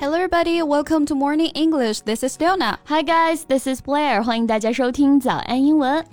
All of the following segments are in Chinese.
Hello, everybody. Welcome to Morning English. This is Leona. Hi, guys. This is Blair. 欢迎大家收听早安英文。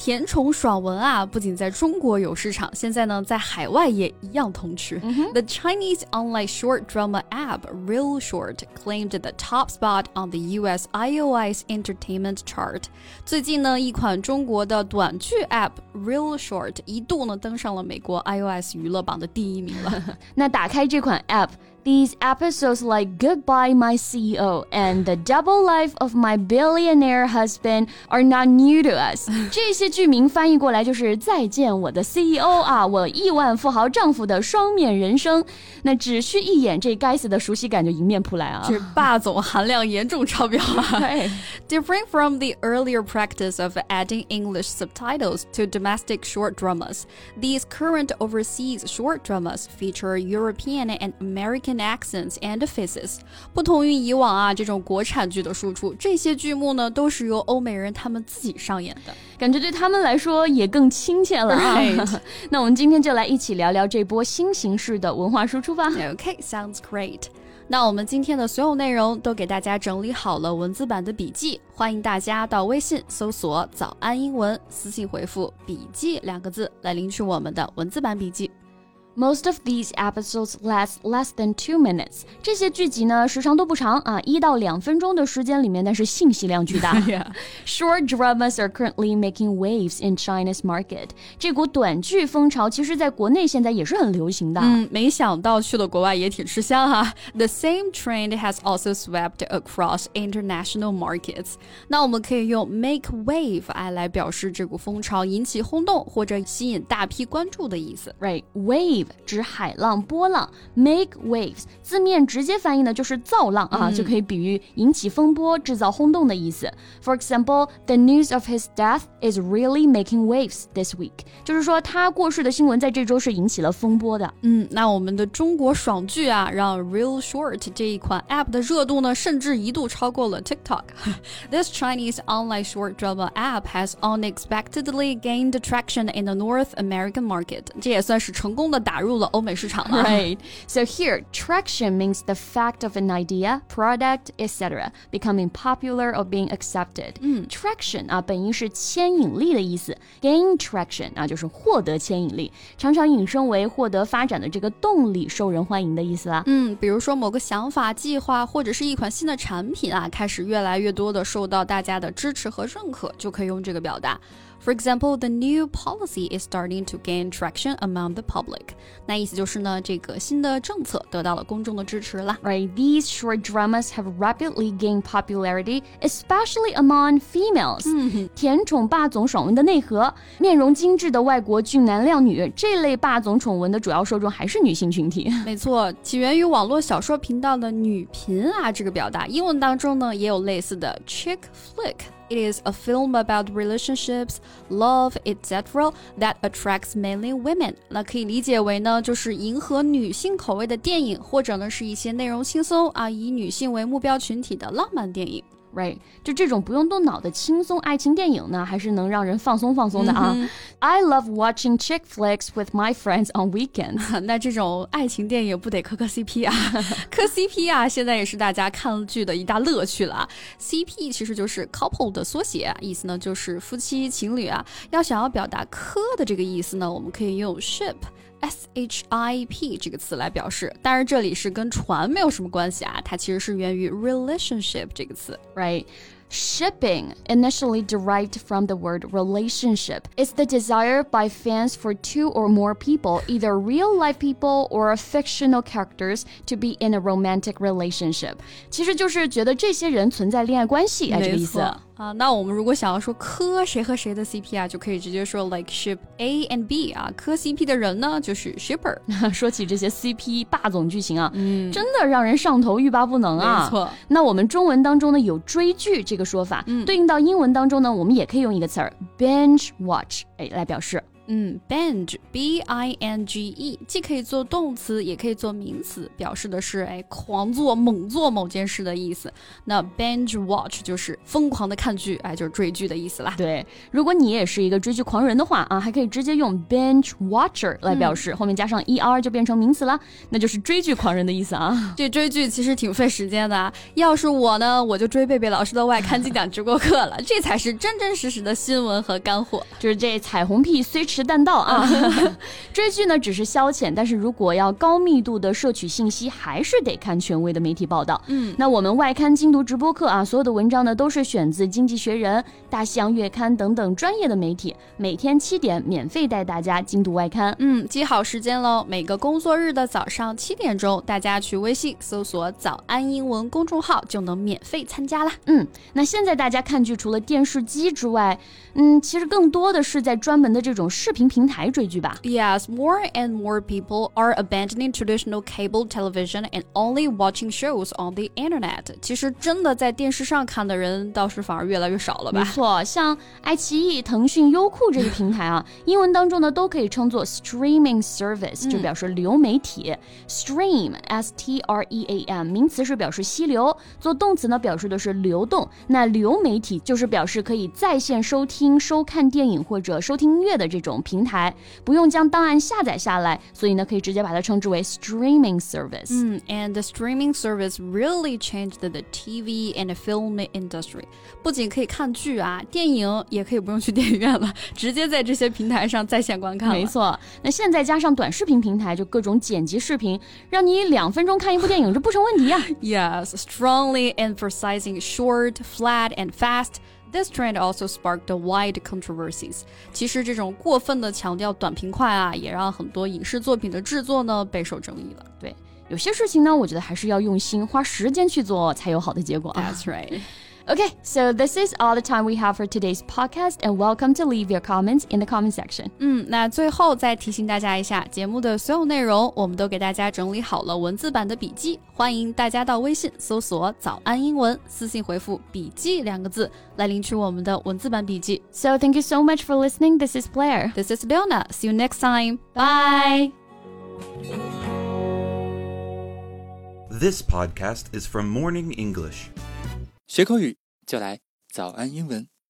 甜宠爽文啊，不仅在中国有市场，现在呢，在海外也一样通吃。The Chinese online short drama app Real Short claimed the top spot on the U.S. iOS entertainment chart。最近呢，一款中国的短剧 app Real Short 一度呢登上了美国 iOS 娱乐榜的第一名了。那打开这款 app。These episodes like Goodbye My CEO and The Double Life of My Billionaire Husband are not new to us。这些 剧名翻译过来就是再见我的 CEO 啊，我亿万富豪丈夫的双面人生。那只需一眼，这该死的熟悉感就迎面扑来啊！这霸总含量严重超标啊！Different from the earlier practice of adding English subtitles to domestic short dramas, these current overseas short dramas feature European and American accents and faces。不同于以往啊这种国产剧的输出，这些剧目呢都是由欧美人他们自己上演的，感觉对他们来说也更亲切了啊。那我们今天就来一起聊聊这波新形式的文化输出吧。Okay, sounds great. 那我们今天的所有内容都给大家整理好了文字版的笔记，欢迎大家到微信搜索“早安英文”，私信回复“笔记”两个字来领取我们的文字版笔记。Most of these episodes last less than two minutes。这些剧集呢，时长都不长啊，一到两分钟的时间里面，但是信息量巨大。Short dramas are currently making waves in China's market。这股短剧风潮，其实在国内现在也是很流行的。嗯，没想到去了国外也挺吃香哈。The same trend has also swept across international markets。那我们可以用 make wave 哎来表示这股风潮引起轰动或者吸引大批关注的意思。 Right，wave。指海浪、波浪，make waves，字面直接翻译呢就是造浪啊，就可以比喻引起风波、制造轰动的意思。For example, the news of his death is really making waves this week，就是说他过世的新闻在这周是引起了风波的。嗯，那我们的中国爽剧啊，让 Real Short 这一款 app 的热度呢，甚至一度超过了 TikTok。This Chinese online short drama app has unexpectedly gained traction in the North American market，这也算是成功的打。 打入了欧美市场了。Right. So here, traction means the fact of an idea, product, etc. becoming popular or being accepted. 嗯，traction 啊，本意是牵引力的意思。Gain traction 啊，就是获得牵引力，常常引申为获得发展的这个动力，受人欢迎的意思啦。嗯，比如说某个想法、计划或者是一款新的产品啊，开始越来越多的受到大家的支持和认可，就可以用这个表达。For example, the new policy is starting to gain traction among the public. 那意思就是呢，这个新的政策得到了公众的支持啦。Right, these short dramas have rapidly gained popularity, especially among females. 甜宠霸总爽文的内核，面容精致的外国俊男靓女，这类霸总宠文的主要受众还是女性群体。没错，起源于网络小说频道的女频啊这个表达，英文当中呢也有类似的 chick flick。 It is a film about relationships, love, etc. that attracts mainly women。那可以理解为呢，就是迎合女性口味的电影，或者呢是一些内容轻松啊，以女性为目标群体的浪漫电影。Right，就这种不用动脑的轻松爱情电影呢，还是能让人放松放松的啊。I love watching chick flicks with my friends on weekends。那这种爱情电影不得磕磕 CP 啊？磕 CP 啊，现在也是大家看剧的一大乐趣了啊。CP 其实就是 couple 的缩写，意思呢就是夫妻情侣啊。要想要表达磕的这个意思呢，我们可以用 ship。S H I P 这个词来表示，当然这里是跟船没有什么关系啊，它其实是源于 relationship 这个词，right？Shipping, initially derived from the word relationship, is the desire by fans for two or more people, either real life people or fictional characters, to be in a romantic relationship. 其实就是觉得这些人存在恋爱关系，哎，这个意思。 啊，那我们如果想要说磕谁和谁的 CP 啊，就可以直接说 like ship A and B 啊，磕 CP 的人呢就是 shipper。说起这些 CP 霸总剧情啊，嗯，真的让人上头欲罢不能啊。没错。那我们中文当中呢有追剧这个说法，嗯，对应到英文当中呢，我们也可以用一个词儿 binge watch，哎，来表示。嗯，binge，b i n g e，既可以做动词，也可以做名词，表示的是哎狂做、猛做某件事的意思。那 binge watch 就是疯狂的看剧，哎，就是追剧的意思啦。对，如果你也是一个追剧狂人的话啊，还可以直接用 binge watcher 来表示，后面加上 e r 就变成名词啦，那就是追剧狂人的意思啊。这追剧其实挺费时间的啊，要是我呢，我就追贝贝老师的外刊精讲直播课了，这才是真真实实的新闻和干货。就是这彩虹屁虽。迟但到啊！追剧呢只是消遣，但是如果要高密度的摄取信息，还是得看权威的媒体报道。嗯，那我们外刊精读直播课啊，所有的文章呢都是选自《经济学人》《大西洋月刊》等等专业的媒体，每天七点免费带大家精读外刊。嗯，记好时间喽，每个工作日的早上七点钟，大家去微信搜索“早安英文”公众号就能免费参加啦。嗯，那现在大家看剧除了电视机之外，嗯，其实更多的是在专门的这种。视频平台追剧吧。Yes, more and more people are abandoning traditional cable television and only watching shows on the internet. 其实真的在电视上看的人倒是反而越来越少了吧？没错，像爱奇艺、腾讯、优酷这个平台啊，英文当中呢都可以称作 streaming service，就表示流媒体。Stream, s t r e a m，名词是表示溪流，做动词呢表示的是流动。那流媒体就是表示可以在线收听、收看电影或者收听音乐的这种。平台不用将档案下载下来，所以呢，可以直接把它称之为 streaming service。嗯，and the streaming service really changed the TV and film industry。不仅可以看剧啊，电影也可以不用去电影院了，直接在这些平台上在线观看。没错，那现在加上短视频平台，就各种剪辑视频，让你两分钟看一部电影，这不成问题呀。Yes, strongly emphasizing short, flat, and fast. This trend also sparked wide controversies。其实这种过分的强调短平快啊，也让很多影视作品的制作呢备受争议了。对，有些事情呢，我觉得还是要用心花时间去做，才有好的结果。That's right. Okay, so this is all the time we have for today's podcast, and welcome to leave your comments in the comment section. 嗯，那最后再提醒大家一下，节目的所有内容我们都给大家整理好了文字版的笔记，欢迎大家到微信搜索“早安英文”，私信回复“笔记”两个字来领取我们的文字版笔记。So thank you so much for listening. This is Blair. This is Leona. See you next time. Bye. This podcast is from Morning English. 学口语就来早安英文。